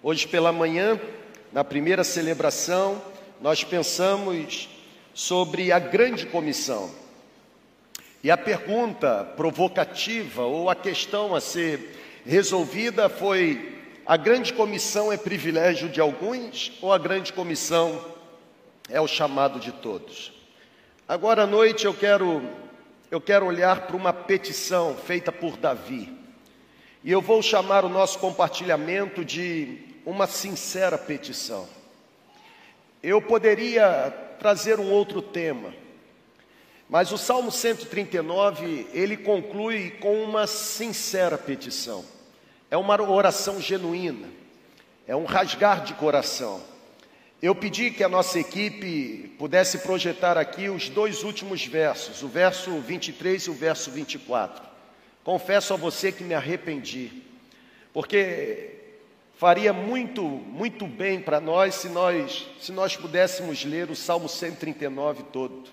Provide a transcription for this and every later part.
Hoje pela manhã, na primeira celebração, nós pensamos sobre a grande comissão. E a pergunta provocativa ou a questão a ser resolvida foi: a grande comissão é privilégio de alguns ou a grande comissão é o chamado de todos? Agora à noite eu quero eu quero olhar para uma petição feita por Davi. E eu vou chamar o nosso compartilhamento de uma sincera petição. Eu poderia trazer um outro tema, mas o Salmo 139, ele conclui com uma sincera petição. É uma oração genuína, é um rasgar de coração. Eu pedi que a nossa equipe pudesse projetar aqui os dois últimos versos, o verso 23 e o verso 24. Confesso a você que me arrependi, porque faria muito, muito bem para nós se nós se nós pudéssemos ler o Salmo 139 todo.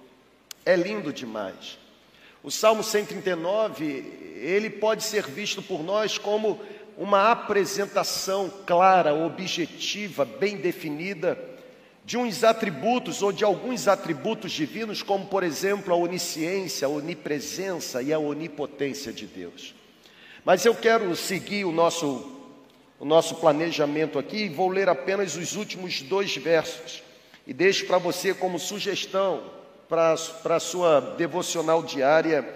É lindo demais. O Salmo 139, ele pode ser visto por nós como uma apresentação clara, objetiva, bem definida de uns atributos ou de alguns atributos divinos, como por exemplo a onisciência, a onipresença e a onipotência de Deus. Mas eu quero seguir o nosso, o nosso planejamento aqui vou ler apenas os últimos dois versos e deixo para você como sugestão para, para a sua devocional diária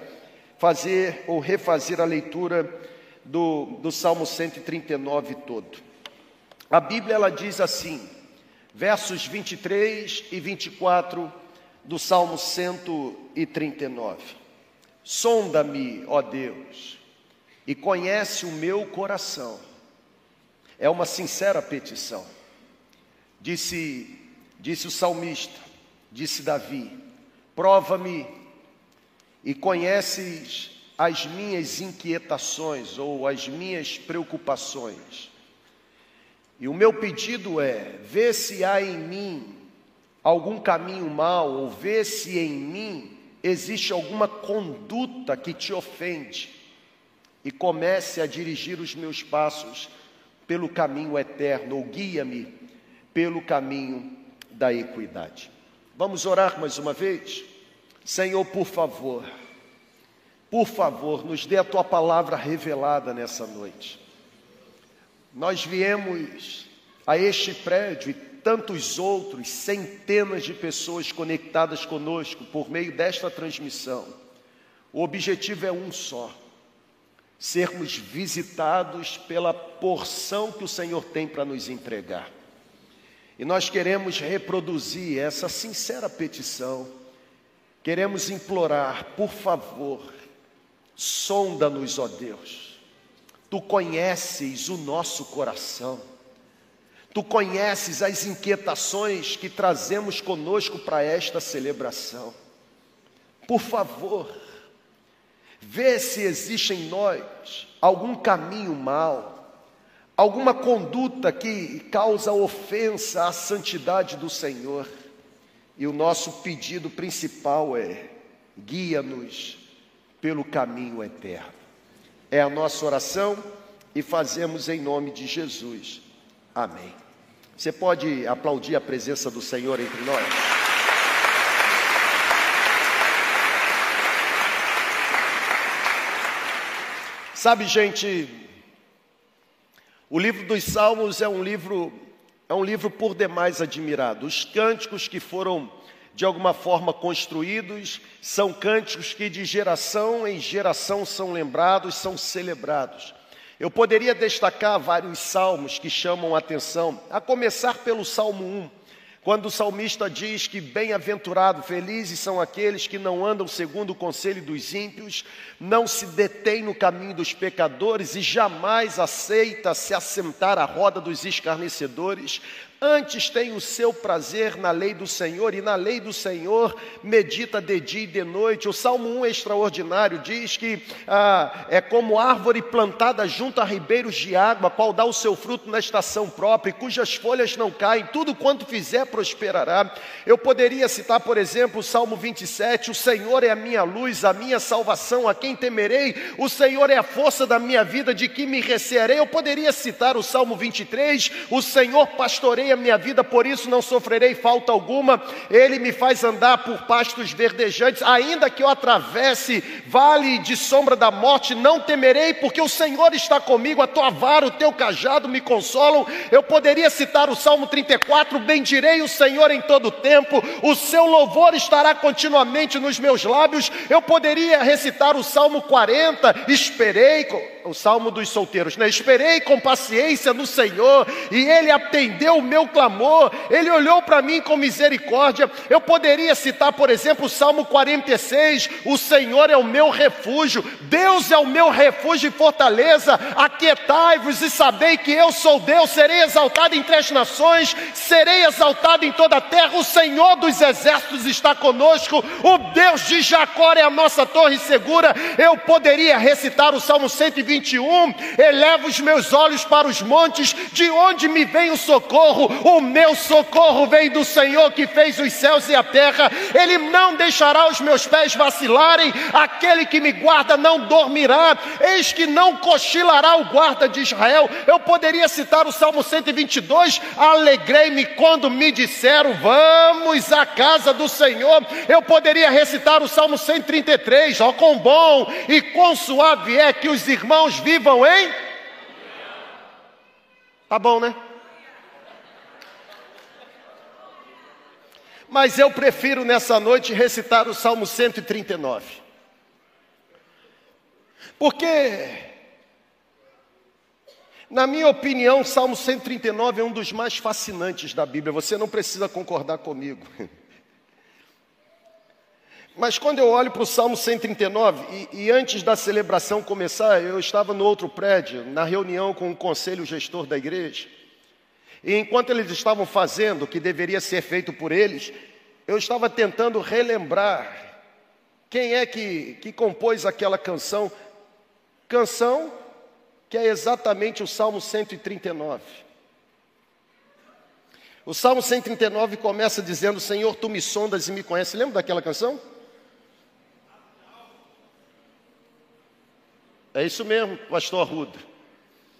fazer ou refazer a leitura do, do Salmo 139 todo. A Bíblia ela diz assim: versos 23 e 24 do Salmo 139. Sonda-me, ó Deus, e conhece o meu coração. É uma sincera petição. Disse, disse o salmista, disse Davi: prova-me e conheces as minhas inquietações ou as minhas preocupações. E o meu pedido é: vê se há em mim algum caminho mau, ou vê se em mim existe alguma conduta que te ofende, e comece a dirigir os meus passos pelo caminho eterno, ou guia-me pelo caminho da equidade. Vamos orar mais uma vez? Senhor, por favor, por favor, nos dê a tua palavra revelada nessa noite. Nós viemos a este prédio e tantos outros, centenas de pessoas conectadas conosco por meio desta transmissão. O objetivo é um só: sermos visitados pela porção que o Senhor tem para nos entregar. E nós queremos reproduzir essa sincera petição, queremos implorar, por favor, sonda-nos, ó Deus Tu conheces o nosso coração. Tu conheces as inquietações que trazemos conosco para esta celebração. Por favor, vê se existe em nós algum caminho mau, alguma conduta que causa ofensa à santidade do Senhor. E o nosso pedido principal é: guia-nos pelo caminho eterno. É a nossa oração e fazemos em nome de Jesus. Amém. Você pode aplaudir a presença do Senhor entre nós? Sabe, gente, o livro dos Salmos é um livro é um livro por demais admirado. Os cânticos que foram de alguma forma construídos, são cânticos que de geração em geração são lembrados, são celebrados. Eu poderia destacar vários salmos que chamam a atenção, a começar pelo Salmo 1, quando o salmista diz que bem-aventurado, felizes são aqueles que não andam segundo o conselho dos ímpios, não se detêm no caminho dos pecadores e jamais aceita se assentar à roda dos escarnecedores, Antes tem o seu prazer na lei do Senhor, e na lei do Senhor medita de dia e de noite. O Salmo 1 é extraordinário, diz que ah, é como árvore plantada junto a ribeiros de água, qual dá o seu fruto na estação própria, cujas folhas não caem, tudo quanto fizer prosperará. Eu poderia citar, por exemplo, o Salmo 27, o Senhor é a minha luz, a minha salvação, a quem temerei? O Senhor é a força da minha vida, de que me recearei? Eu poderia citar o Salmo 23, o Senhor pastoreia a minha vida, por isso não sofrerei falta alguma. Ele me faz andar por pastos verdejantes, ainda que eu atravesse vale de sombra da morte, não temerei, porque o Senhor está comigo, a tua vara, o teu cajado me consolam. Eu poderia citar o Salmo 34, bendirei o Senhor em todo tempo, o seu louvor estará continuamente nos meus lábios. Eu poderia recitar o Salmo 40, esperei, o Salmo dos solteiros, né? Esperei com paciência no Senhor e ele atendeu o meu clamor. Ele olhou para mim com misericórdia. Eu poderia citar, por exemplo, o Salmo 46, o Senhor é o meu refúgio. Deus é o meu refúgio e fortaleza. Aquietai-vos e sabei que eu sou Deus. Serei exaltado entre as nações, serei exaltado em toda a terra. O Senhor dos exércitos está conosco. O Deus de Jacó é a nossa torre segura. Eu poderia recitar o Salmo 121. Eleva os meus olhos para os montes, de onde me vem o socorro? O meu socorro vem do Senhor que fez os céus e a terra. Ele não deixará os meus pés vacilarem. Aquele que me guarda não dormirá. Eis que não cochilará o guarda de Israel. Eu poderia citar o Salmo 122. Alegrei-me quando me disseram: Vamos à casa do Senhor. Eu poderia recitar o Salmo 133. Ó, oh, quão bom e quão suave é que os irmãos vivam em. Tá bom, né? Mas eu prefiro nessa noite recitar o Salmo 139. Porque, na minha opinião, o Salmo 139 é um dos mais fascinantes da Bíblia. Você não precisa concordar comigo. Mas quando eu olho para o Salmo 139, e, e, antes da celebração começar, eu estava no outro prédio, na reunião com o conselho gestor da igreja. E enquanto eles estavam fazendo o que deveria ser feito por eles, eu estava tentando relembrar quem é que, que compôs aquela canção. Canção que é exatamente o Salmo 139. O Salmo 139 começa dizendo: Senhor, tu me sondas e me conheces. Lembra daquela canção? É isso mesmo, pastor Arruda.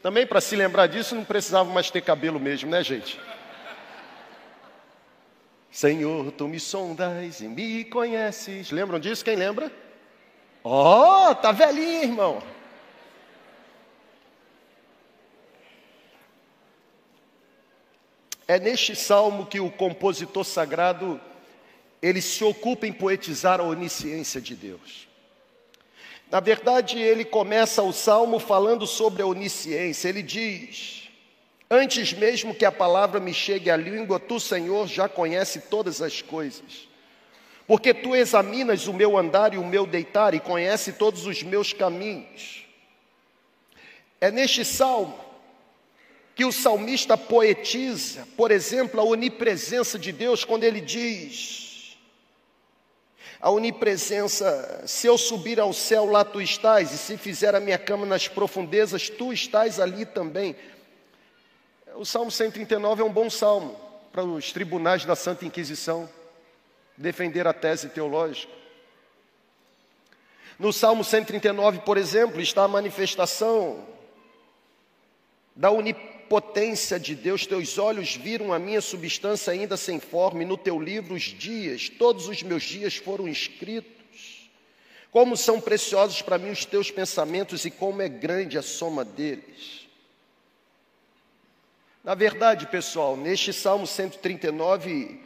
Também para se lembrar disso não precisava mais ter cabelo mesmo, né, gente? Senhor, tu me sondas e me conheces. Lembram disso? Quem lembra? Ó, oh, tá velhinho, irmão. É neste salmo que o compositor sagrado ele se ocupa em poetizar a onisciência de Deus. Na verdade, ele começa o salmo falando sobre a onisciência. Ele diz: Antes mesmo que a palavra me chegue à língua, tu, Senhor, já conhece todas as coisas. Porque tu examinas o meu andar e o meu deitar e conhece todos os meus caminhos. É neste salmo que o salmista poetiza, por exemplo, a onipresença de Deus quando ele diz: a onipresença, se eu subir ao céu, lá tu estás, e se fizer a minha cama nas profundezas, tu estás ali também. O Salmo 139 é um bom salmo para os tribunais da Santa Inquisição defender a tese teológica. No Salmo 139, por exemplo, está a manifestação da onipresença potência de Deus, teus olhos viram a minha substância ainda sem forma, e no teu livro os dias, todos os meus dias foram escritos. Como são preciosos para mim os teus pensamentos e como é grande a soma deles. Na verdade, pessoal, neste Salmo 139,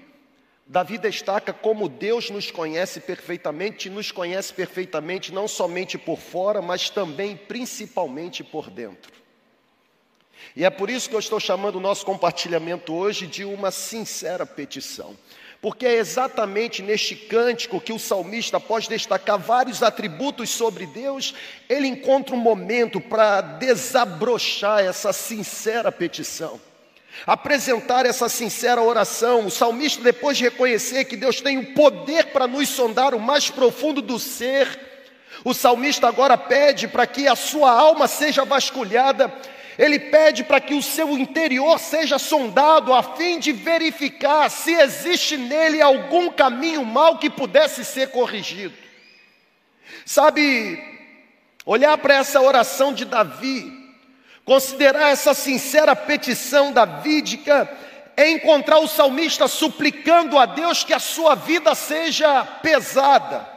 Davi destaca como Deus nos conhece perfeitamente, nos conhece perfeitamente não somente por fora, mas também principalmente por dentro. E é por isso que eu estou chamando o nosso compartilhamento hoje de uma sincera petição. Porque é exatamente neste cântico que o salmista, após destacar vários atributos sobre Deus, ele encontra um momento para desabrochar essa sincera petição. Apresentar essa sincera oração, o salmista, depois de reconhecer que Deus tem o poder para nos sondar o mais profundo do ser, o salmista agora pede para que a sua alma seja vasculhada ele pede para que o seu interior seja sondado a fim de verificar se existe nele algum caminho mal que pudesse ser corrigido. Sabe, olhar para essa oração de Davi, considerar essa sincera petição davídica, é encontrar o salmista suplicando a Deus que a sua vida seja pesada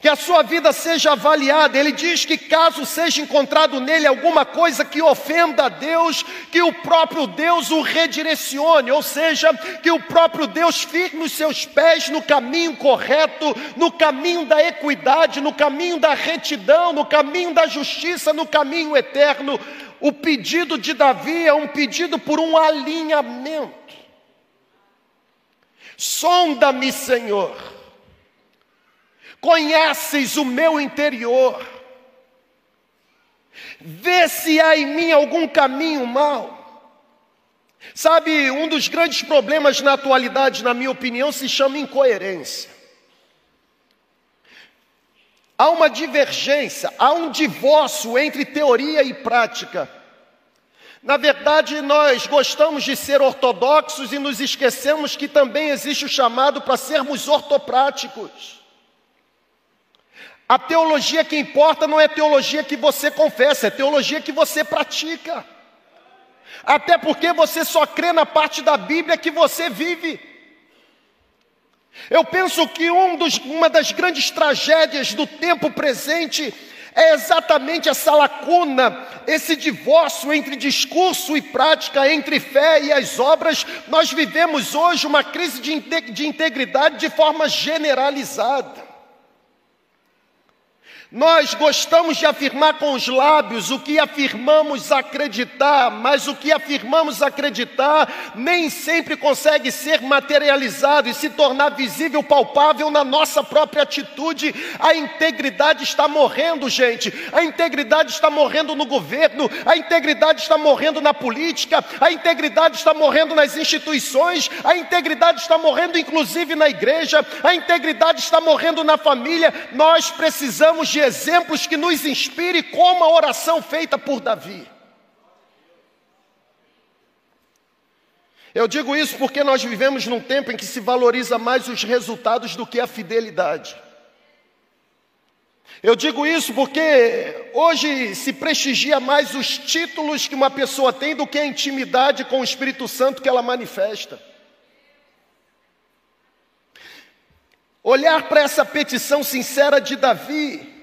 que a sua vida seja avaliada. Ele diz que caso seja encontrado nele alguma coisa que ofenda a Deus, que o próprio Deus o redirecione, ou seja, que o próprio Deus firme os seus pés no caminho correto, no caminho da equidade, no caminho da retidão, no caminho da justiça, no caminho eterno. O pedido de Davi é um pedido por um alinhamento. Sonda-me, Senhor conheces o meu interior, vê se há em mim algum caminho mau. Sabe, um dos grandes problemas na atualidade, na minha opinião, se chama incoerência. Há uma divergência, há um divórcio entre teoria e prática. Na verdade, nós gostamos de ser ortodoxos e nos esquecemos que também existe o chamado para sermos ortopráticos. A teologia que importa não é teologia que você confessa, é teologia que você pratica. Até porque você só crê na parte da Bíblia que você vive. Eu penso que um dos, uma das grandes tragédias do tempo presente é exatamente essa lacuna, esse divórcio entre discurso e prática, entre fé e as obras. Nós vivemos hoje uma crise de integridade de forma generalizada. Nós gostamos de afirmar com os lábios o que afirmamos acreditar, mas o que afirmamos acreditar nem sempre consegue ser materializado e se tornar visível, palpável na nossa própria atitude. A integridade está morrendo, gente. A integridade está morrendo no governo, a integridade está morrendo na política, a integridade está morrendo nas instituições, a integridade está morrendo inclusive na igreja, a integridade está morrendo na família. Nós precisamos de de exemplos que nos inspire, como a oração feita por Davi. Eu digo isso porque nós vivemos num tempo em que se valoriza mais os resultados do que a fidelidade. Eu digo isso porque hoje se prestigia mais os títulos que uma pessoa tem do que a intimidade com o Espírito Santo que ela manifesta. Olhar para essa petição sincera de Davi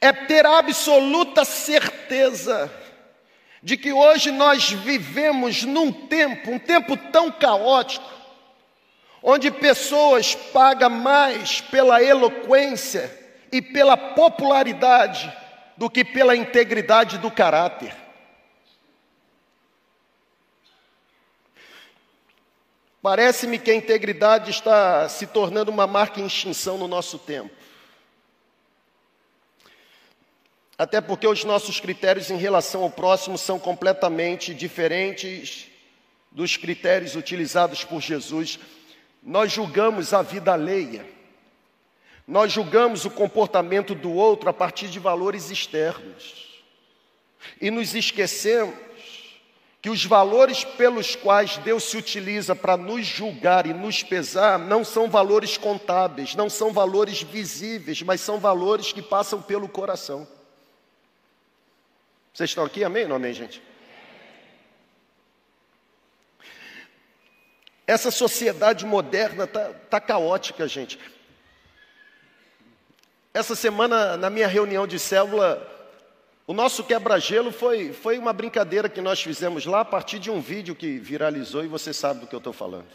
é ter absoluta certeza de que hoje nós vivemos num tempo, um tempo tão caótico, onde pessoas pagam mais pela eloquência e pela popularidade do que pela integridade do caráter. Parece-me que a integridade está se tornando uma marca em extinção no nosso tempo. Até porque os nossos critérios em relação ao próximo são completamente diferentes dos critérios utilizados por Jesus. Nós julgamos a vida alheia, nós julgamos o comportamento do outro a partir de valores externos, e nos esquecemos que os valores pelos quais Deus se utiliza para nos julgar e nos pesar não são valores contábeis, não são valores visíveis, mas são valores que passam pelo coração. Vocês estão aqui? Amém ou não amém, gente? Essa sociedade moderna está tá caótica, gente. Essa semana, na minha reunião de célula, o nosso quebra-gelo foi, foi uma brincadeira que nós fizemos lá a partir de um vídeo que viralizou e você sabe do que eu estou falando.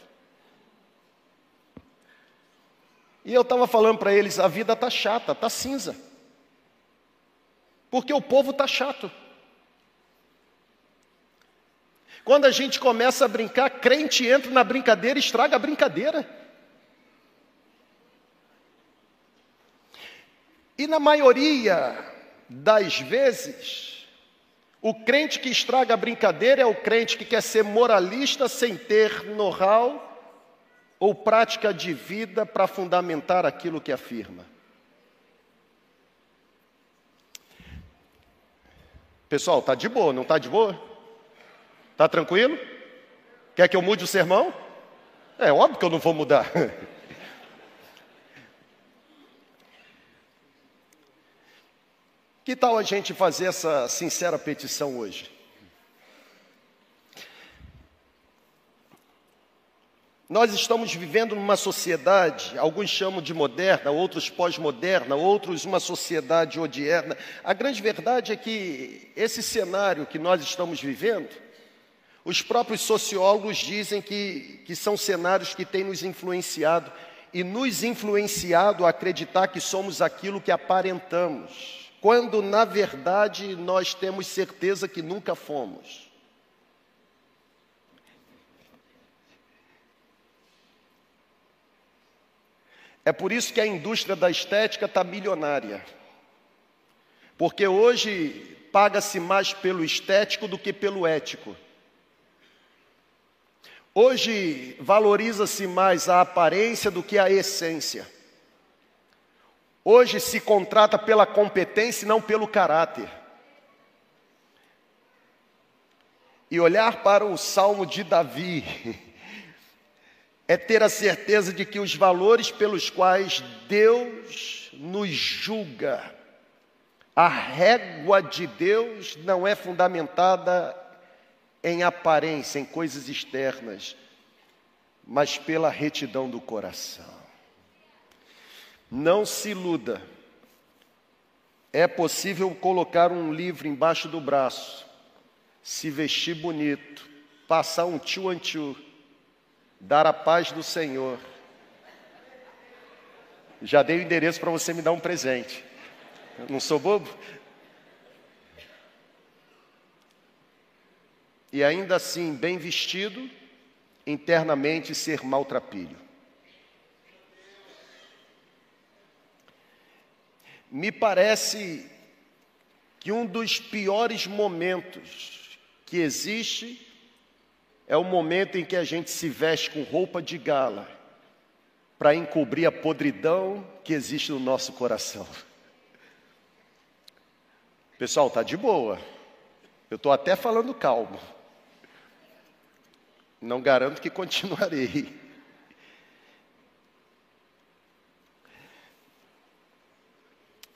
E eu estava falando para eles: a vida está chata, está cinza. Porque o povo está chato. Quando a gente começa a brincar, crente entra na brincadeira e estraga a brincadeira. E na maioria das vezes, o crente que estraga a brincadeira é o crente que quer ser moralista sem ter know-how ou prática de vida para fundamentar aquilo que afirma. Pessoal, tá de boa, não tá de boa? Tá tranquilo? Quer que eu mude o sermão? É óbvio que eu não vou mudar. Que tal a gente fazer essa sincera petição hoje? Nós estamos vivendo numa sociedade, alguns chamam de moderna, outros pós-moderna, outros uma sociedade odierna. A grande verdade é que esse cenário que nós estamos vivendo, os próprios sociólogos dizem que, que são cenários que têm nos influenciado e nos influenciado a acreditar que somos aquilo que aparentamos quando na verdade nós temos certeza que nunca fomos. É por isso que a indústria da estética está milionária. Porque hoje paga-se mais pelo estético do que pelo ético. Hoje valoriza-se mais a aparência do que a essência. Hoje se contrata pela competência e não pelo caráter. E olhar para o salmo de Davi é ter a certeza de que os valores pelos quais Deus nos julga, a régua de Deus não é fundamentada em aparência, em coisas externas, mas pela retidão do coração. Não se iluda. É possível colocar um livro embaixo do braço, se vestir bonito, passar um tio antiu, dar a paz do Senhor. Já dei o endereço para você me dar um presente. Eu não sou bobo? E ainda assim, bem vestido, internamente ser maltrapilho. Me parece que um dos piores momentos que existe é o momento em que a gente se veste com roupa de gala para encobrir a podridão que existe no nosso coração. Pessoal, tá de boa. Eu estou até falando calmo. Não garanto que continuarei.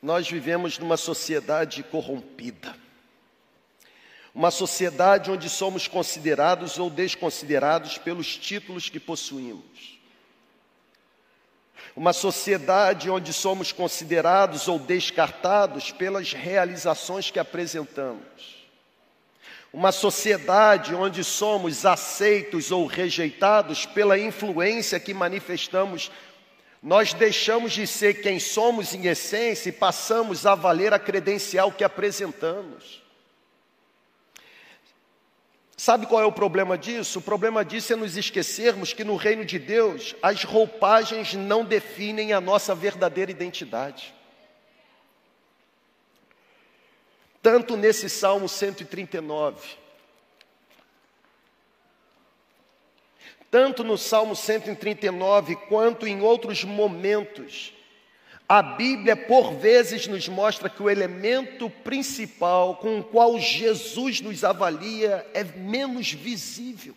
Nós vivemos numa sociedade corrompida. Uma sociedade onde somos considerados ou desconsiderados pelos títulos que possuímos. Uma sociedade onde somos considerados ou descartados pelas realizações que apresentamos. Uma sociedade onde somos aceitos ou rejeitados pela influência que manifestamos nós deixamos de ser quem somos em essência e passamos a valer a credencial que apresentamos. Sabe qual é o problema disso? O problema disso é nos esquecermos que no reino de Deus as roupagens não definem a nossa verdadeira identidade. Tanto nesse Salmo 139, tanto no Salmo 139 quanto em outros momentos, a Bíblia por vezes nos mostra que o elemento principal com o qual Jesus nos avalia é menos visível,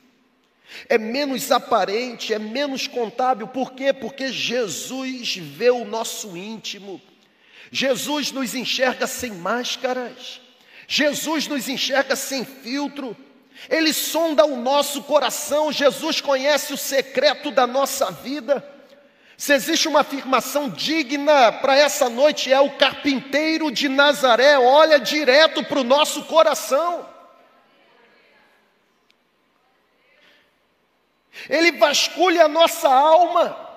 é menos aparente, é menos contábil. Por quê? Porque Jesus vê o nosso íntimo. Jesus nos enxerga sem máscaras. Jesus nos enxerga sem filtro. Ele sonda o nosso coração, Jesus conhece o secreto da nossa vida. Se existe uma afirmação digna para essa noite, é o carpinteiro de Nazaré, olha direto para o nosso coração. Ele vasculha a nossa alma.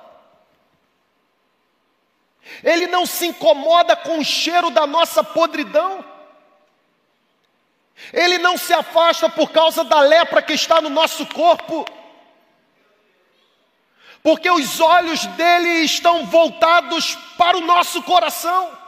Ele não se incomoda com o cheiro da nossa podridão. Ele não se afasta por causa da lepra que está no nosso corpo, porque os olhos dele estão voltados para o nosso coração.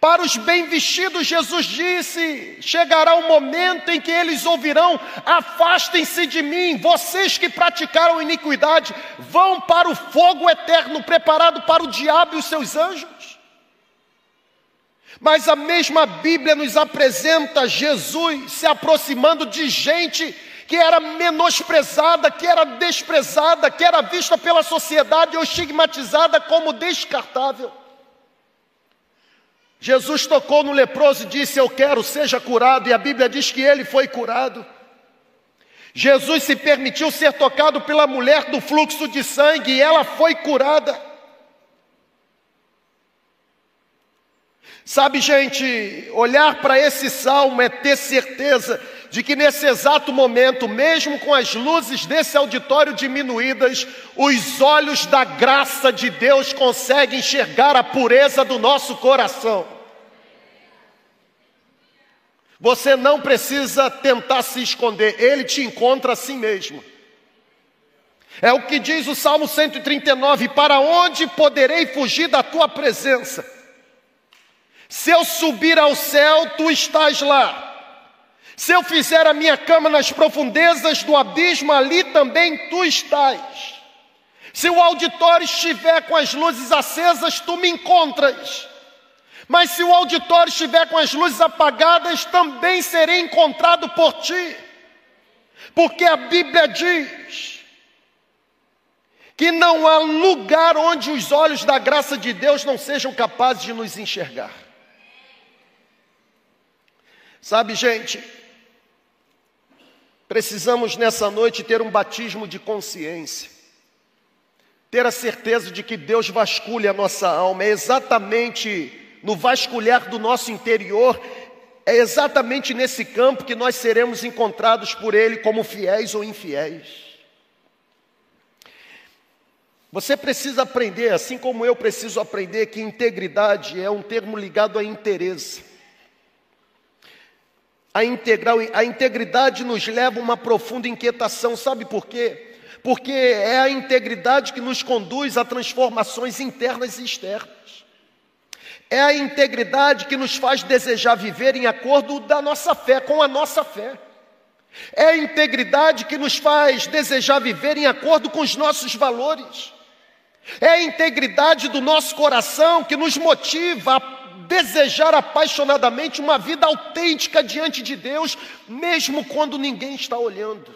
Para os bem vestidos, Jesus disse: chegará o momento em que eles ouvirão: afastem-se de mim, vocês que praticaram iniquidade, vão para o fogo eterno preparado para o diabo e os seus anjos. Mas a mesma Bíblia nos apresenta Jesus se aproximando de gente que era menosprezada, que era desprezada, que era vista pela sociedade ou estigmatizada como descartável. Jesus tocou no leproso e disse: Eu quero, seja curado, e a Bíblia diz que ele foi curado. Jesus se permitiu ser tocado pela mulher do fluxo de sangue e ela foi curada. Sabe, gente, olhar para esse salmo é ter certeza de que nesse exato momento, mesmo com as luzes desse auditório diminuídas, os olhos da graça de Deus conseguem enxergar a pureza do nosso coração. Você não precisa tentar se esconder, Ele te encontra assim mesmo. É o que diz o Salmo 139: Para onde poderei fugir da tua presença? Se eu subir ao céu, tu estás lá. Se eu fizer a minha cama nas profundezas do abismo, ali também tu estás. Se o auditório estiver com as luzes acesas, tu me encontras. Mas se o auditório estiver com as luzes apagadas, também serei encontrado por ti. Porque a Bíblia diz que não há lugar onde os olhos da graça de Deus não sejam capazes de nos enxergar. Sabe, gente, precisamos nessa noite ter um batismo de consciência, ter a certeza de que Deus vasculha a nossa alma, é exatamente no vasculhar do nosso interior, é exatamente nesse campo que nós seremos encontrados por Ele como fiéis ou infiéis. Você precisa aprender, assim como eu preciso aprender, que integridade é um termo ligado a interesse. A, integral, a integridade nos leva a uma profunda inquietação, sabe por quê? Porque é a integridade que nos conduz a transformações internas e externas. É a integridade que nos faz desejar viver em acordo da nossa fé, com a nossa fé. É a integridade que nos faz desejar viver em acordo com os nossos valores. É a integridade do nosso coração que nos motiva a desejar apaixonadamente uma vida autêntica diante de Deus, mesmo quando ninguém está olhando.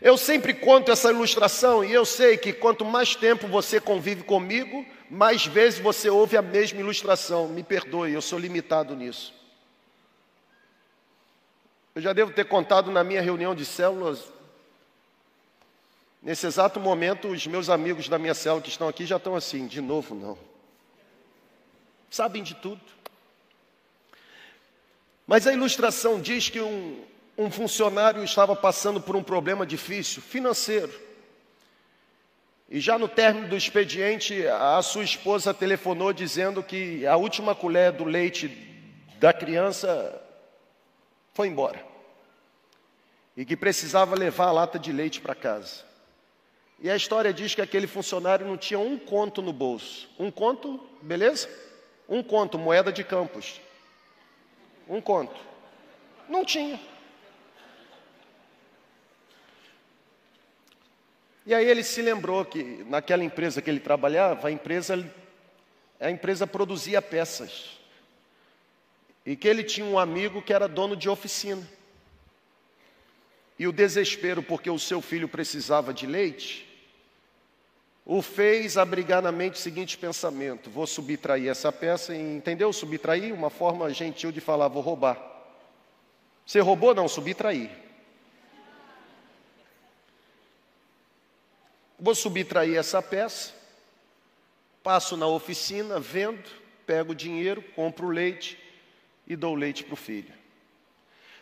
Eu sempre conto essa ilustração e eu sei que quanto mais tempo você convive comigo, mais vezes você ouve a mesma ilustração. Me perdoe, eu sou limitado nisso. Eu já devo ter contado na minha reunião de células. Nesse exato momento, os meus amigos da minha célula que estão aqui já estão assim, de novo não sabem de tudo. Mas a ilustração diz que um, um funcionário estava passando por um problema difícil, financeiro. E já no término do expediente, a sua esposa telefonou dizendo que a última colher do leite da criança foi embora. E que precisava levar a lata de leite para casa. E a história diz que aquele funcionário não tinha um conto no bolso. Um conto, beleza? Um conto, moeda de campos. Um conto. Não tinha. E aí ele se lembrou que naquela empresa que ele trabalhava, a empresa, a empresa produzia peças. E que ele tinha um amigo que era dono de oficina. E o desespero porque o seu filho precisava de leite, o fez abrigar na mente o seguinte pensamento: vou subtrair essa peça, entendeu? Subtrair, uma forma gentil de falar, vou roubar. Você roubou? Não, subtrair. Vou subtrair essa peça, passo na oficina, vendo, pego o dinheiro, compro o leite e dou leite para o filho.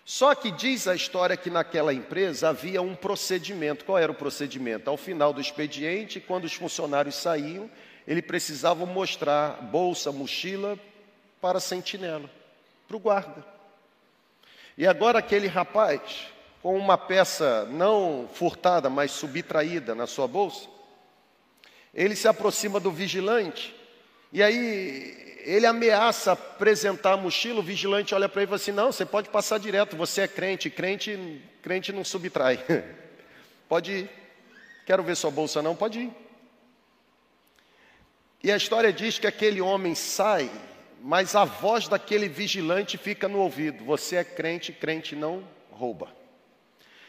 Só que diz a história que naquela empresa havia um procedimento. Qual era o procedimento? Ao final do expediente, quando os funcionários saíam, ele precisava mostrar bolsa, mochila para a sentinela, para o guarda. E agora aquele rapaz, com uma peça não furtada, mas subtraída na sua bolsa, ele se aproxima do vigilante, e aí ele ameaça apresentar a mochila, o vigilante olha para ele e fala assim: Não, você pode passar direto, você é crente, crente, crente não subtrai. pode ir. Quero ver sua bolsa, não? Pode ir. E a história diz que aquele homem sai, mas a voz daquele vigilante fica no ouvido: Você é crente, crente não rouba.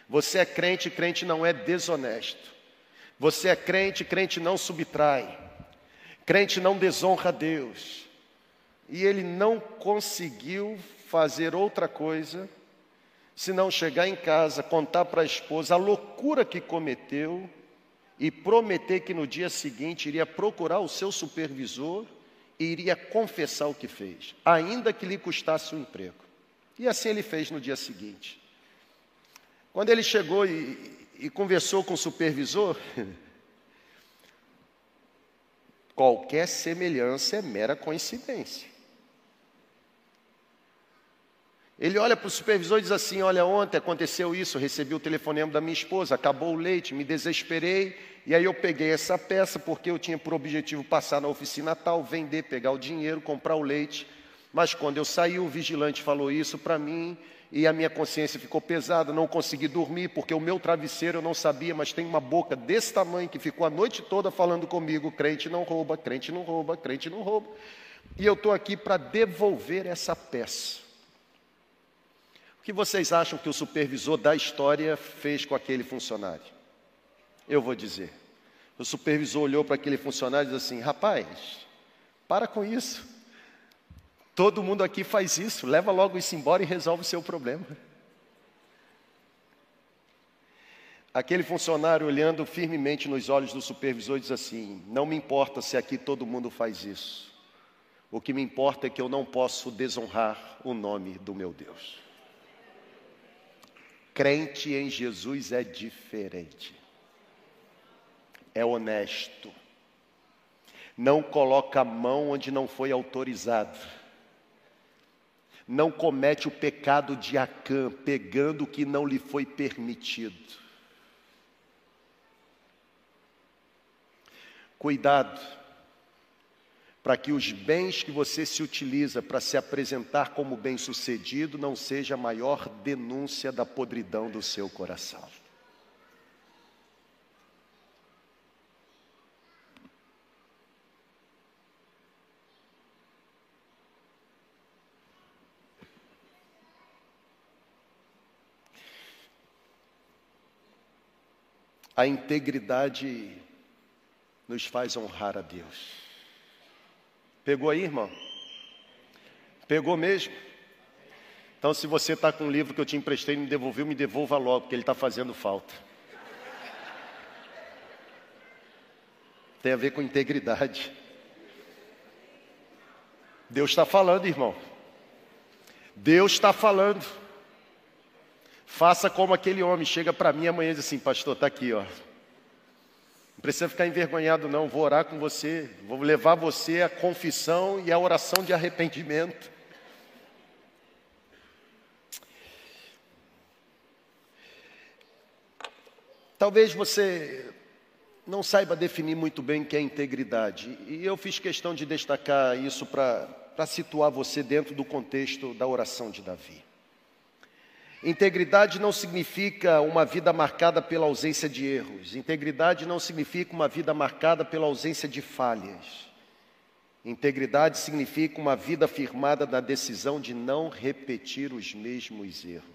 Você é crente, crente não é desonesto. Você é crente, crente não subtrai. Crente não desonra a Deus. E ele não conseguiu fazer outra coisa senão chegar em casa, contar para a esposa a loucura que cometeu e prometer que no dia seguinte iria procurar o seu supervisor e iria confessar o que fez, ainda que lhe custasse o um emprego. E assim ele fez no dia seguinte. Quando ele chegou e, e conversou com o supervisor, qualquer semelhança é mera coincidência. Ele olha para o supervisor e diz assim: Olha, ontem aconteceu isso, recebi o telefonema da minha esposa, acabou o leite, me desesperei, e aí eu peguei essa peça porque eu tinha por objetivo passar na oficina tal, vender, pegar o dinheiro, comprar o leite. Mas quando eu saí, o vigilante falou isso para mim e a minha consciência ficou pesada, não consegui dormir porque o meu travesseiro eu não sabia, mas tem uma boca desse tamanho que ficou a noite toda falando comigo: crente não rouba, crente não rouba, crente não rouba. E eu estou aqui para devolver essa peça. Que vocês acham que o supervisor da história fez com aquele funcionário? Eu vou dizer. O supervisor olhou para aquele funcionário e disse assim: rapaz, para com isso. Todo mundo aqui faz isso, leva logo isso embora e resolve o seu problema. Aquele funcionário olhando firmemente nos olhos do supervisor diz assim: Não me importa se aqui todo mundo faz isso. O que me importa é que eu não posso desonrar o nome do meu Deus. Crente em Jesus é diferente, é honesto, não coloca a mão onde não foi autorizado, não comete o pecado de Acã, pegando o que não lhe foi permitido. Cuidado, para que os bens que você se utiliza para se apresentar como bem-sucedido não seja a maior denúncia da podridão do seu coração. A integridade nos faz honrar a Deus. Pegou aí, irmão? Pegou mesmo? Então, se você está com um livro que eu te emprestei e me devolveu, me devolva logo, porque ele está fazendo falta. Tem a ver com integridade. Deus está falando, irmão. Deus está falando. Faça como aquele homem chega para mim amanhã e diz assim, pastor, está aqui, ó. Precisa ficar envergonhado, não. Vou orar com você, vou levar você à confissão e à oração de arrependimento. Talvez você não saiba definir muito bem o que é integridade, e eu fiz questão de destacar isso para situar você dentro do contexto da oração de Davi. Integridade não significa uma vida marcada pela ausência de erros. Integridade não significa uma vida marcada pela ausência de falhas. Integridade significa uma vida firmada na decisão de não repetir os mesmos erros.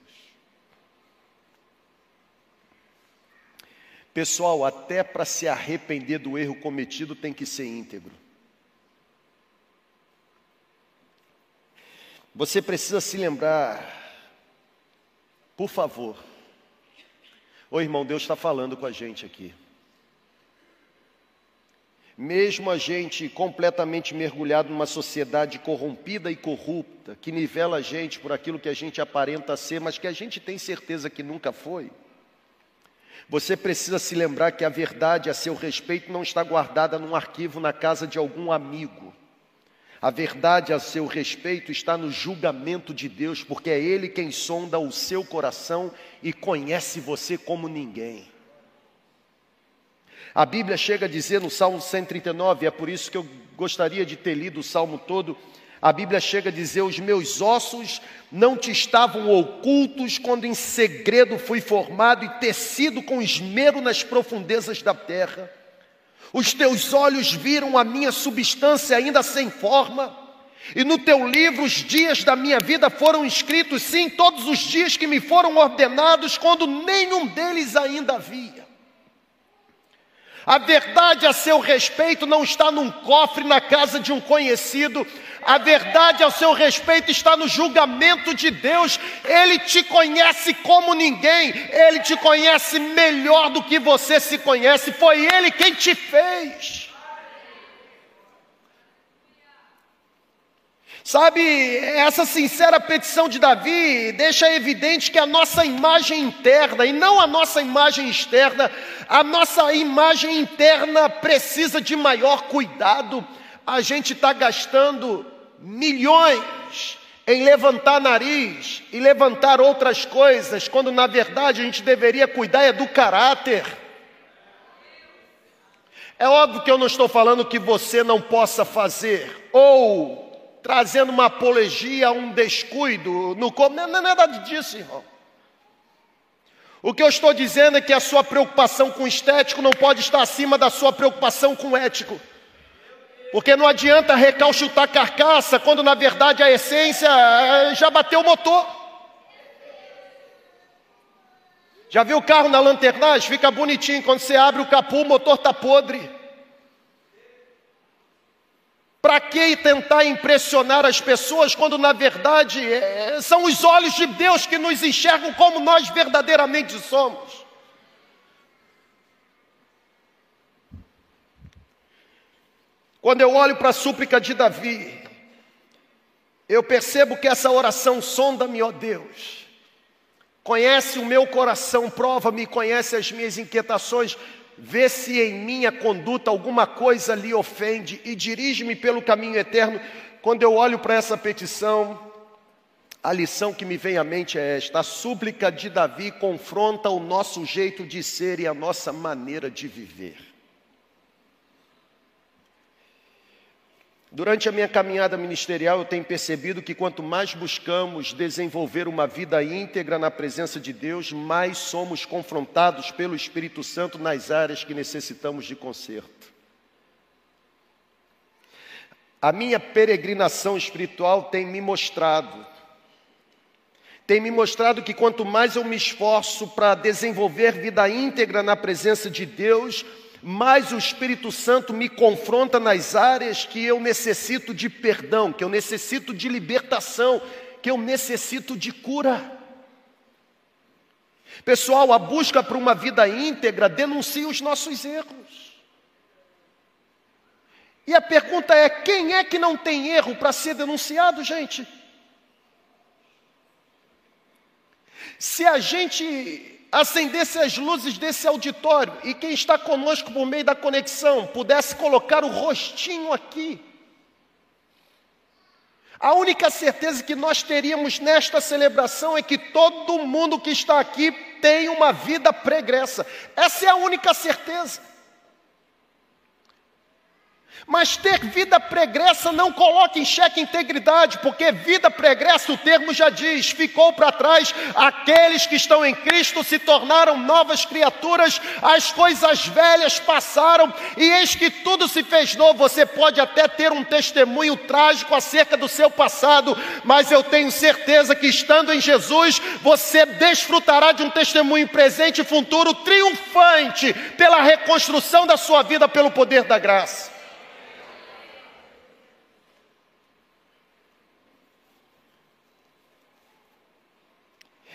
Pessoal, até para se arrepender do erro cometido tem que ser íntegro. Você precisa se lembrar por favor. Ô irmão, Deus está falando com a gente aqui. Mesmo a gente completamente mergulhado numa sociedade corrompida e corrupta, que nivela a gente por aquilo que a gente aparenta ser, mas que a gente tem certeza que nunca foi, você precisa se lembrar que a verdade a seu respeito não está guardada num arquivo na casa de algum amigo. A verdade a seu respeito está no julgamento de Deus, porque é Ele quem sonda o seu coração e conhece você como ninguém. A Bíblia chega a dizer no Salmo 139, é por isso que eu gostaria de ter lido o salmo todo. A Bíblia chega a dizer: Os meus ossos não te estavam ocultos quando em segredo fui formado e tecido com esmero nas profundezas da terra. Os teus olhos viram a minha substância ainda sem forma. E no teu livro os dias da minha vida foram escritos, sim, todos os dias que me foram ordenados, quando nenhum deles ainda havia. A verdade a seu respeito não está num cofre na casa de um conhecido, a verdade ao seu respeito está no julgamento de Deus. Ele te conhece como ninguém, ele te conhece melhor do que você se conhece, foi ele quem te fez. Sabe, essa sincera petição de Davi deixa evidente que a nossa imagem interna, e não a nossa imagem externa, a nossa imagem interna precisa de maior cuidado. A gente está gastando milhões em levantar nariz e levantar outras coisas, quando na verdade a gente deveria cuidar é do caráter. É óbvio que eu não estou falando que você não possa fazer, ou trazendo uma apologia a um descuido no não é nada disso, irmão. O que eu estou dizendo é que a sua preocupação com estético não pode estar acima da sua preocupação com ético. Porque não adianta recalchutar carcaça quando na verdade a essência eh, já bateu o motor. Já viu o carro na lanternagem? Fica bonitinho. Quando você abre o capô, o motor está podre. Para que tentar impressionar as pessoas quando na verdade é, são os olhos de Deus que nos enxergam como nós verdadeiramente somos? Quando eu olho para a súplica de Davi, eu percebo que essa oração sonda-me, ó Deus. Conhece o meu coração, prova-me, conhece as minhas inquietações, vê se em minha conduta alguma coisa lhe ofende e dirige-me pelo caminho eterno. Quando eu olho para essa petição, a lição que me vem à mente é esta: a súplica de Davi confronta o nosso jeito de ser e a nossa maneira de viver. Durante a minha caminhada ministerial, eu tenho percebido que quanto mais buscamos desenvolver uma vida íntegra na presença de Deus, mais somos confrontados pelo Espírito Santo nas áreas que necessitamos de conserto. A minha peregrinação espiritual tem me mostrado, tem me mostrado que quanto mais eu me esforço para desenvolver vida íntegra na presença de Deus, mais o Espírito Santo me confronta nas áreas que eu necessito de perdão, que eu necessito de libertação, que eu necessito de cura. Pessoal, a busca por uma vida íntegra denuncia os nossos erros. E a pergunta é: quem é que não tem erro para ser denunciado, gente? Se a gente acendesse as luzes desse auditório e quem está conosco por meio da conexão pudesse colocar o rostinho aqui. A única certeza que nós teríamos nesta celebração é que todo mundo que está aqui tem uma vida pregressa. Essa é a única certeza. Mas ter vida pregressa não coloca em xeque integridade, porque vida pregressa, o termo já diz, ficou para trás, aqueles que estão em Cristo se tornaram novas criaturas, as coisas velhas passaram e eis que tudo se fez novo. Você pode até ter um testemunho trágico acerca do seu passado, mas eu tenho certeza que estando em Jesus, você desfrutará de um testemunho presente e futuro triunfante pela reconstrução da sua vida pelo poder da graça.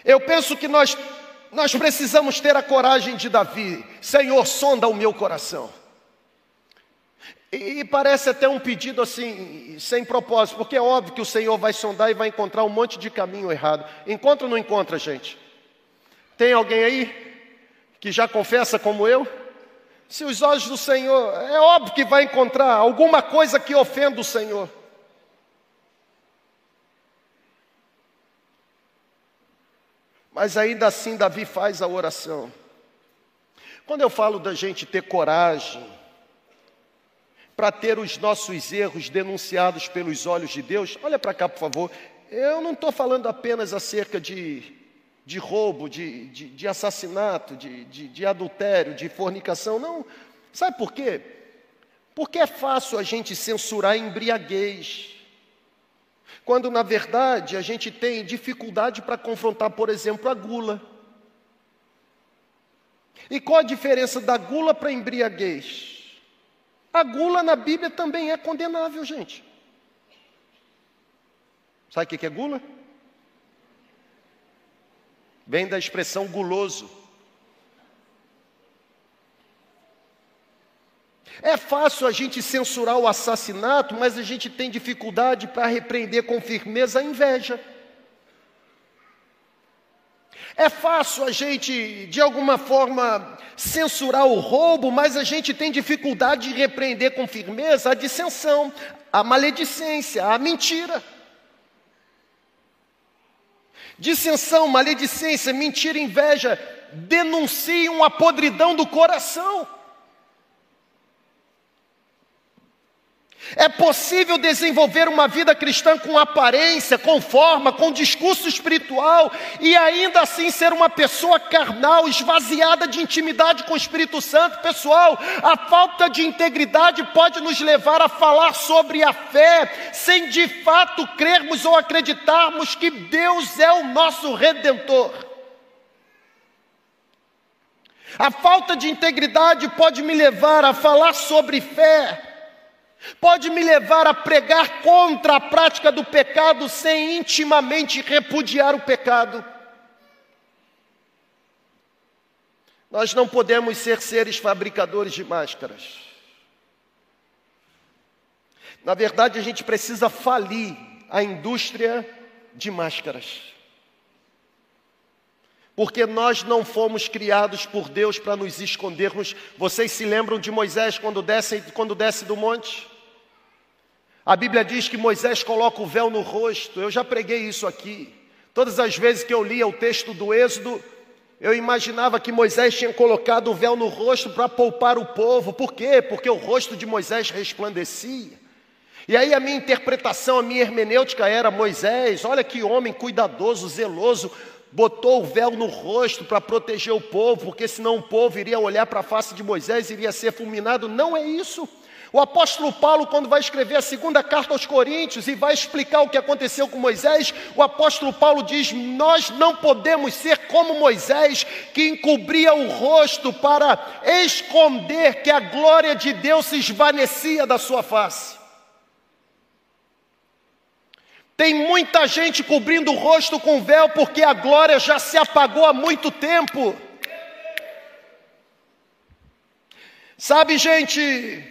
Eu penso que nós, nós precisamos ter a coragem de Davi, Senhor, sonda o meu coração. E, parece até um pedido assim, sem propósito, porque é óbvio que o Senhor vai sondar e vai encontrar um monte de caminho errado. Encontra ou não encontra, gente? Tem alguém aí que já confessa como eu? Se os olhos do Senhor, é óbvio que vai encontrar alguma coisa que ofenda o Senhor. Mas ainda assim, Davi faz a oração. Quando eu falo da gente ter coragem para ter os nossos erros denunciados pelos olhos de Deus, olha para cá, por favor. Eu não estou falando apenas acerca de, de roubo, de, de, de assassinato, de, de, de adultério, de fornicação, não. Sabe por quê? Porque é fácil a gente censurar embriaguez, quando na verdade a gente tem dificuldade para confrontar, por exemplo, a gula. E qual a diferença da gula para embriaguez? A gula na Bíblia também é condenável, gente. Sabe o que é gula? Vem da expressão guloso. É fácil a gente censurar o assassinato, mas a gente tem dificuldade para repreender com firmeza a inveja. É fácil a gente, de alguma forma, censurar o roubo, mas a gente tem dificuldade de repreender com firmeza a dissensão, a maledicência, a mentira. Dissensão, maledicência, mentira, inveja denunciam a podridão do coração. É possível desenvolver uma vida cristã com aparência, com forma, com discurso espiritual e ainda assim ser uma pessoa carnal, esvaziada de intimidade com o Espírito Santo. Pessoal, a falta de integridade pode nos levar a falar sobre a fé sem de fato crermos ou acreditarmos que Deus é o nosso redentor. A falta de integridade pode me levar a falar sobre fé Pode me levar a pregar contra a prática do pecado sem intimamente repudiar o pecado. Nós não podemos ser seres fabricadores de máscaras. Na verdade, a gente precisa falir a indústria de máscaras. Porque nós não fomos criados por Deus para nos escondermos. Vocês se lembram de Moisés quando desce, quando desce do monte? A Bíblia diz que Moisés coloca o véu no rosto. Eu já preguei isso aqui. Todas as vezes que eu lia o texto do Êxodo, eu imaginava que Moisés tinha colocado o véu no rosto para poupar o povo. Por quê? Porque o rosto de Moisés resplandecia. E aí a minha interpretação, a minha hermenêutica era Moisés, olha que homem cuidadoso, zeloso, botou o véu no rosto para proteger o povo, porque senão o povo iria olhar para a face de Moisés e iria ser fulminado. Não é isso. O apóstolo Paulo, quando vai escrever a segunda carta aos Coríntios e vai explicar o que aconteceu com Moisés, o apóstolo Paulo diz: Nós não podemos ser como Moisés, que encobria o rosto para esconder que a glória de Deus se esvanecia da sua face. Tem muita gente cobrindo o rosto com véu porque a glória já se apagou há muito tempo. Sabe, gente,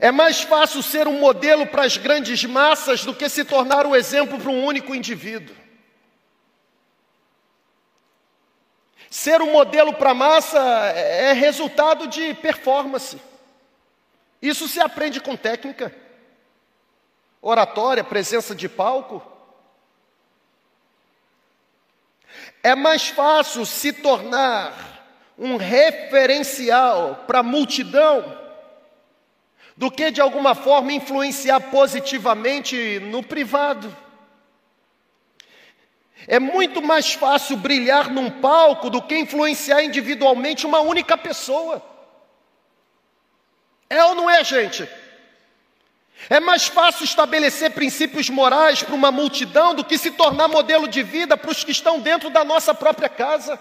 é mais fácil ser um modelo para as grandes massas do que se tornar o um exemplo para um único indivíduo. Ser um modelo para a massa é resultado de performance. Isso se aprende com técnica, oratória, presença de palco. É mais fácil se tornar um referencial para a multidão do que de alguma forma influenciar positivamente no privado. É muito mais fácil brilhar num palco do que influenciar individualmente uma única pessoa. É ou não é, gente? É mais fácil estabelecer princípios morais para uma multidão do que se tornar modelo de vida para os que estão dentro da nossa própria casa.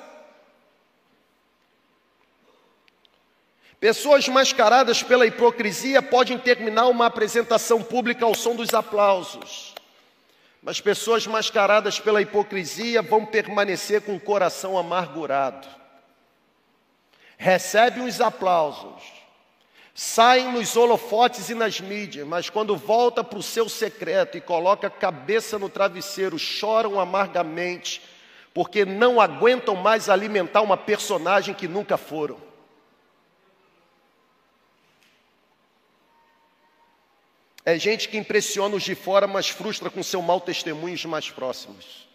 Pessoas mascaradas pela hipocrisia podem terminar uma apresentação pública ao som dos aplausos, mas pessoas mascaradas pela hipocrisia vão permanecer com o coração amargurado. Recebem os aplausos, saem nos holofotes e nas mídias, mas quando volta para o seu secreto e coloca a cabeça no travesseiro, choram amargamente, porque não aguentam mais alimentar uma personagem que nunca foram. É gente que impressiona os de fora, mas frustra com seu mau testemunho os mais próximos.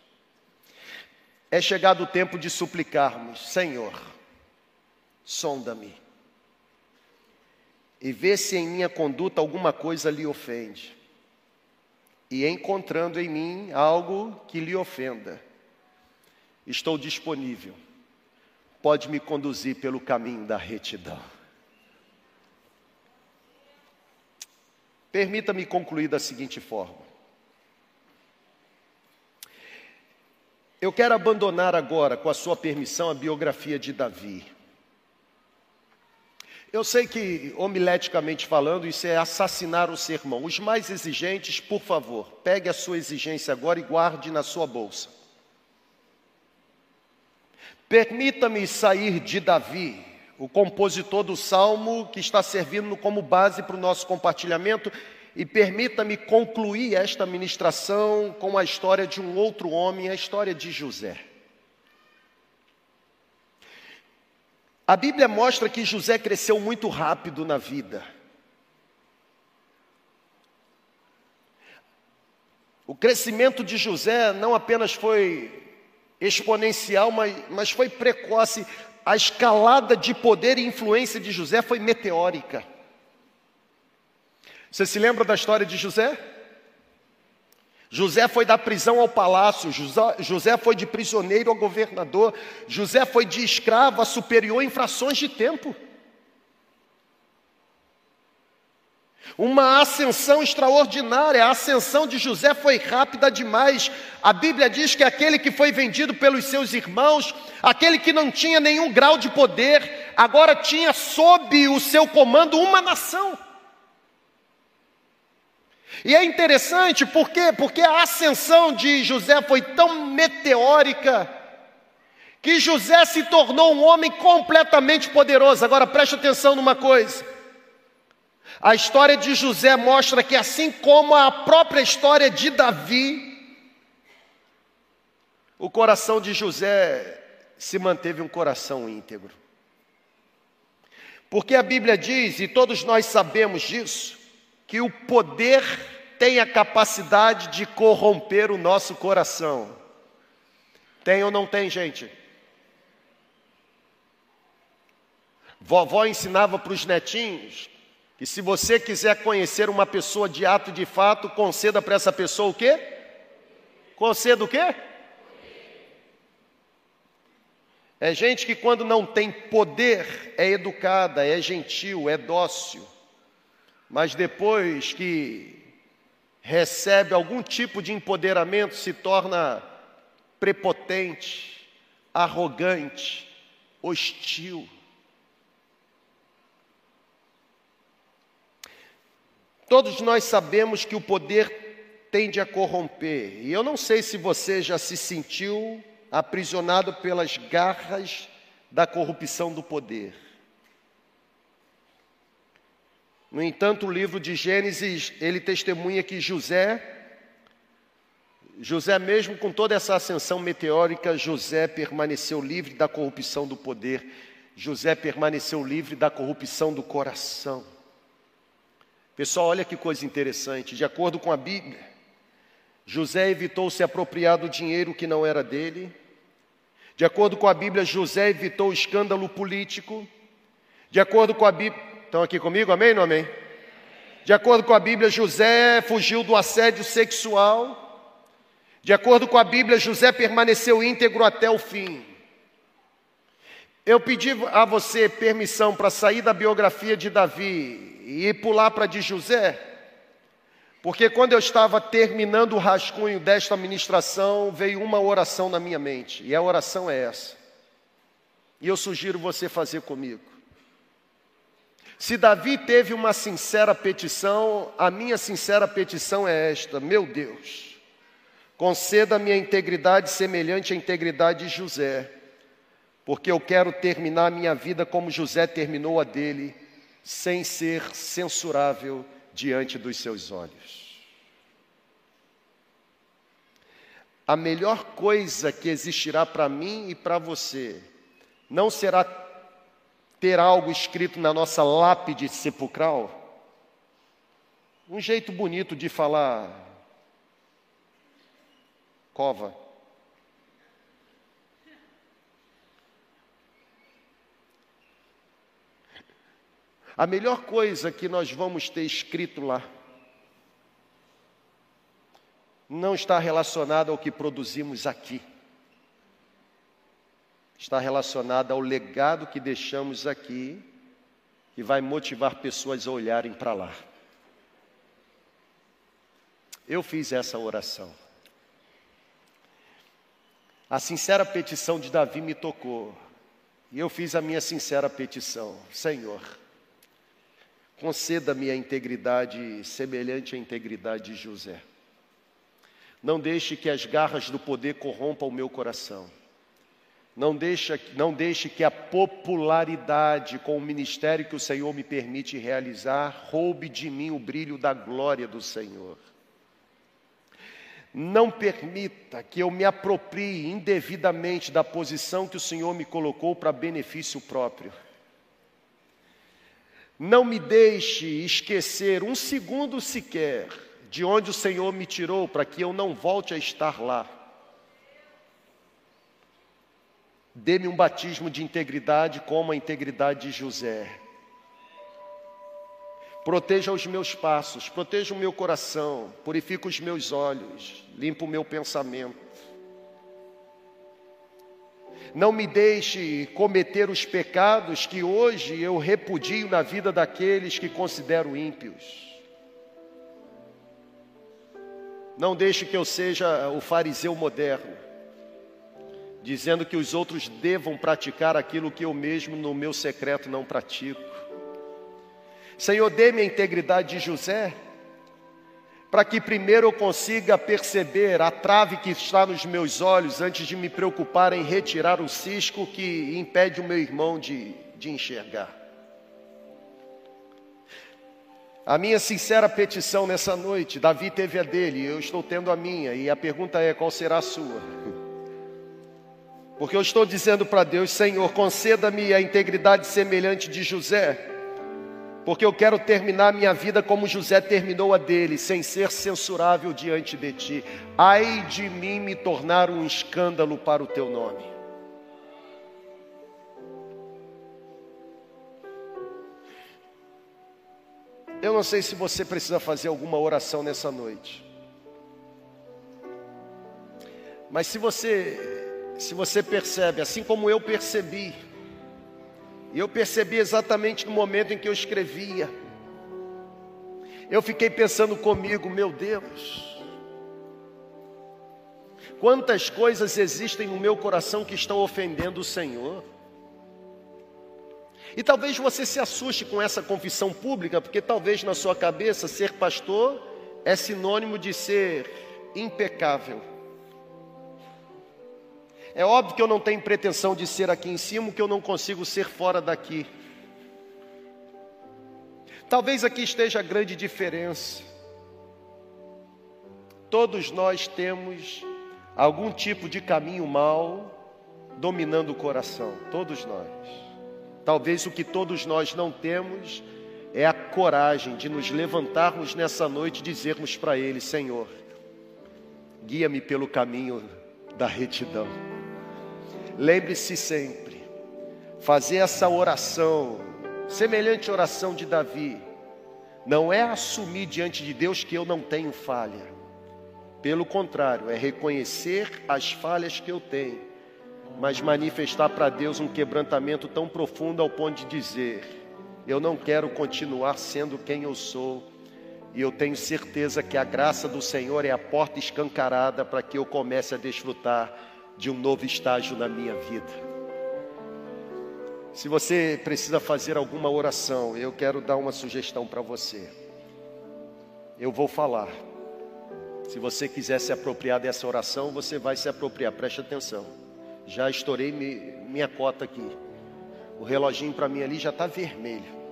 É chegado o tempo de suplicarmos: Senhor, sonda-me e vê se em minha conduta alguma coisa lhe ofende. E encontrando em mim algo que lhe ofenda, estou disponível. Pode me conduzir pelo caminho da retidão. Permita-me concluir da seguinte forma. Eu quero abandonar agora, com a sua permissão, a biografia de Davi. Eu sei que, homileticamente falando, isso é assassinar o sermão. Os mais exigentes, por favor, pegue a sua exigência agora e guarde na sua bolsa. Permita-me sair de Davi, o compositor do salmo que está servindo como base para o nosso compartilhamento, e permita-me concluir esta ministração com a história de um outro homem, a história de José. A Bíblia mostra que José cresceu muito rápido na vida. O crescimento de José não apenas foi exponencial, mas, mas foi precoce. A escalada de poder e influência de José foi meteórica. Você se lembra da história de José? José foi da prisão ao palácio, José foi de prisioneiro ao governador, José foi de escravo a superior em frações de tempo. Uma ascensão extraordinária, a ascensão de José foi rápida demais. A Bíblia diz que aquele que foi vendido pelos seus irmãos, aquele que não tinha nenhum grau de poder, agora tinha sob o seu comando uma nação. E é interessante, por quê? Porque a ascensão de José foi tão meteórica que José se tornou um homem completamente poderoso. Agora preste atenção numa coisa. A história de José mostra que, assim como a própria história de Davi, o coração de José se manteve um coração íntegro. Porque a Bíblia diz, e todos nós sabemos disso, que o poder tem a capacidade de corromper o nosso coração. Tem ou não tem, gente? Vovó ensinava para os netinhos que se você quiser conhecer uma pessoa de ato de fato, conceda para essa pessoa o quê? Conceda o quê? É gente que quando não tem poder é educada, é gentil, é dócil. Mas depois que recebe algum tipo de empoderamento, se torna prepotente, arrogante, hostil. Todos nós sabemos que o poder tende a corromper, e eu não sei se você já se sentiu aprisionado pelas garras da corrupção do poder. No entanto, o livro de Gênesis, ele testemunha que José, José mesmo com toda essa ascensão meteórica, José permaneceu livre da corrupção do poder, José permaneceu livre da corrupção do coração. Pessoal, olha que coisa interessante, de acordo com a Bíblia, José evitou se apropriar do dinheiro que não era dele, de acordo com a Bíblia, José evitou escândalo político, de acordo com a Bíblia, Estão aqui comigo? Amém ou não amém? De acordo com a Bíblia, José fugiu do assédio sexual. De acordo com a Bíblia, José permaneceu íntegro até o fim. Eu pedi a você permissão para sair da biografia de Davi e pular para de José, porque quando eu estava terminando o rascunho desta ministração, veio uma oração na minha mente, e a oração é essa. E eu sugiro você fazer comigo. Se Davi teve uma sincera petição, a minha sincera petição é esta: meu Deus, conceda-me a integridade semelhante à integridade de José, porque eu quero terminar a minha vida como José terminou a dele, sem ser censurável diante dos seus olhos. A melhor coisa que existirá para mim e para você não será ter algo escrito na nossa lápide sepulcral? Um jeito bonito de falar cova. A melhor coisa que nós vamos ter escrito lá não está relacionada ao que produzimos aqui está relacionada ao legado que deixamos aqui, que vai motivar pessoas a olharem para lá. eu fiz essa oração. A sincera petição de Davi me tocou. E eu fiz a minha sincera petição: Senhor, conceda-me a integridade semelhante à integridade de José. Não deixe que as garras do poder corrompam o meu coração. Não deixe, não deixe que a popularidade com o ministério que o Senhor me permite realizar roube de mim o brilho da glória do Senhor. Não permita que eu me aproprie indevidamente da posição que o Senhor me colocou para benefício próprio. Não me deixe esquecer um segundo sequer de onde o Senhor me tirou para que eu não volte a estar lá. Dê-me um batismo de integridade como a integridade de José. Proteja os meus passos, proteja o meu coração, purifica os meus olhos, limpa o meu pensamento. Não me deixe cometer os pecados que hoje eu repudio na vida daqueles que considero ímpios. Não deixe que eu seja o fariseu moderno, dizendo que os outros devam praticar aquilo que eu mesmo no meu secreto não pratico. Senhor, dê-me a integridade de José, para que primeiro eu consiga perceber a trave que está nos meus olhos antes de me preocupar em retirar o cisco que impede o meu irmão de, de enxergar. A minha sincera petição nessa noite, Davi teve a dele, eu estou tendo a minha, e a pergunta é: qual será a sua? Porque eu estou dizendo para Deus, Senhor, conceda-me a integridade semelhante de José porque eu quero terminar minha vida como José terminou a dele, sem ser censurável diante de ti. Ai de mim me tornar um escândalo para o teu nome. Eu não sei se você precisa fazer alguma oração nessa noite. Mas se você se você percebe, assim como eu percebi, e eu percebi exatamente no momento em que eu escrevia. Eu fiquei pensando comigo, meu Deus, quantas coisas existem no meu coração que estão ofendendo o Senhor. E talvez você se assuste com essa confissão pública, porque talvez na sua cabeça ser pastor é sinônimo de ser impecável. É óbvio que eu não tenho pretensão de ser aqui em cima, que eu não consigo ser fora daqui. Talvez aqui esteja a grande diferença. Todos nós temos algum tipo de caminho mal dominando o coração, todos nós. Talvez o que todos nós não temos é a coragem de nos levantarmos nessa noite e dizermos para Ele: Senhor, guia-me pelo caminho da retidão. Lembre-se sempre, fazer essa oração, semelhante oração de Davi, não é assumir diante de Deus que eu não tenho falha. Pelo contrário, é reconhecer as falhas que eu tenho, mas manifestar para Deus um quebrantamento tão profundo ao ponto de dizer: eu não quero continuar sendo quem eu sou, e eu tenho certeza que a graça do Senhor é a porta escancarada para que eu comece a desfrutar de um novo estágio na minha vida. Se você precisa fazer alguma oração, eu quero dar uma sugestão para você. Eu vou falar. Se você quiser se apropriar dessa oração, você vai se apropriar. Preste atenção. Já estourei minha cota aqui. O reloginho para mim ali já está vermelho.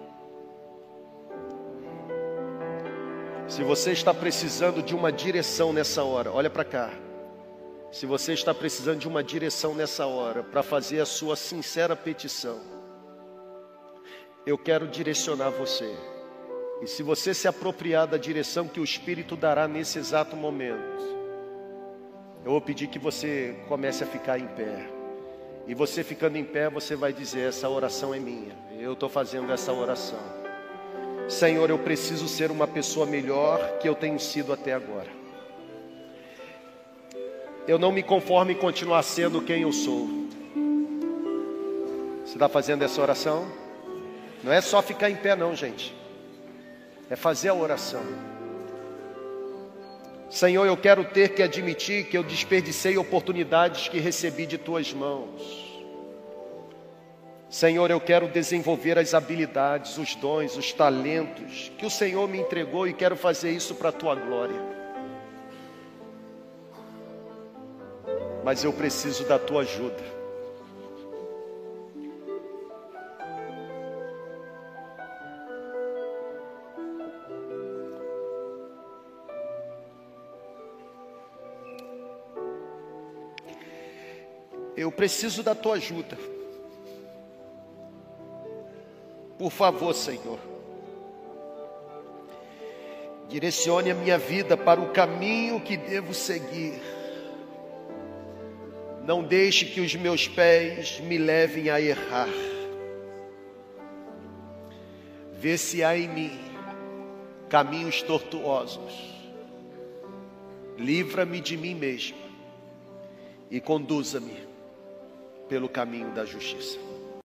Se você está precisando de uma direção nessa hora, olha para cá. Se você está precisando de uma direção nessa hora para fazer a sua sincera petição, eu quero direcionar você. E se você se apropriar da direção que o Espírito dará nesse exato momento, eu vou pedir que você comece a ficar em pé. E você ficando em pé, você vai dizer: essa oração é minha. Eu estou fazendo essa oração. Senhor, eu preciso ser uma pessoa melhor que eu tenho sido até agora eu não me conformo em continuar sendo quem eu sou. Você está fazendo essa oração? Não é só ficar em pé, não, gente. É fazer a oração. Senhor, eu quero ter que admitir que eu desperdicei oportunidades que recebi de tuas mãos. Senhor, eu quero desenvolver as habilidades, os dons, os talentos que o Senhor me entregou e quero fazer isso para a tua glória. Mas eu preciso da tua ajuda. Eu preciso da tua ajuda. Por favor, Senhor, direcione a minha vida para o caminho que devo seguir. Não deixe que os meus pés me levem a errar. Vê se há em mim caminhos tortuosos. Livra-me de mim mesmo e conduza-me pelo caminho da justiça.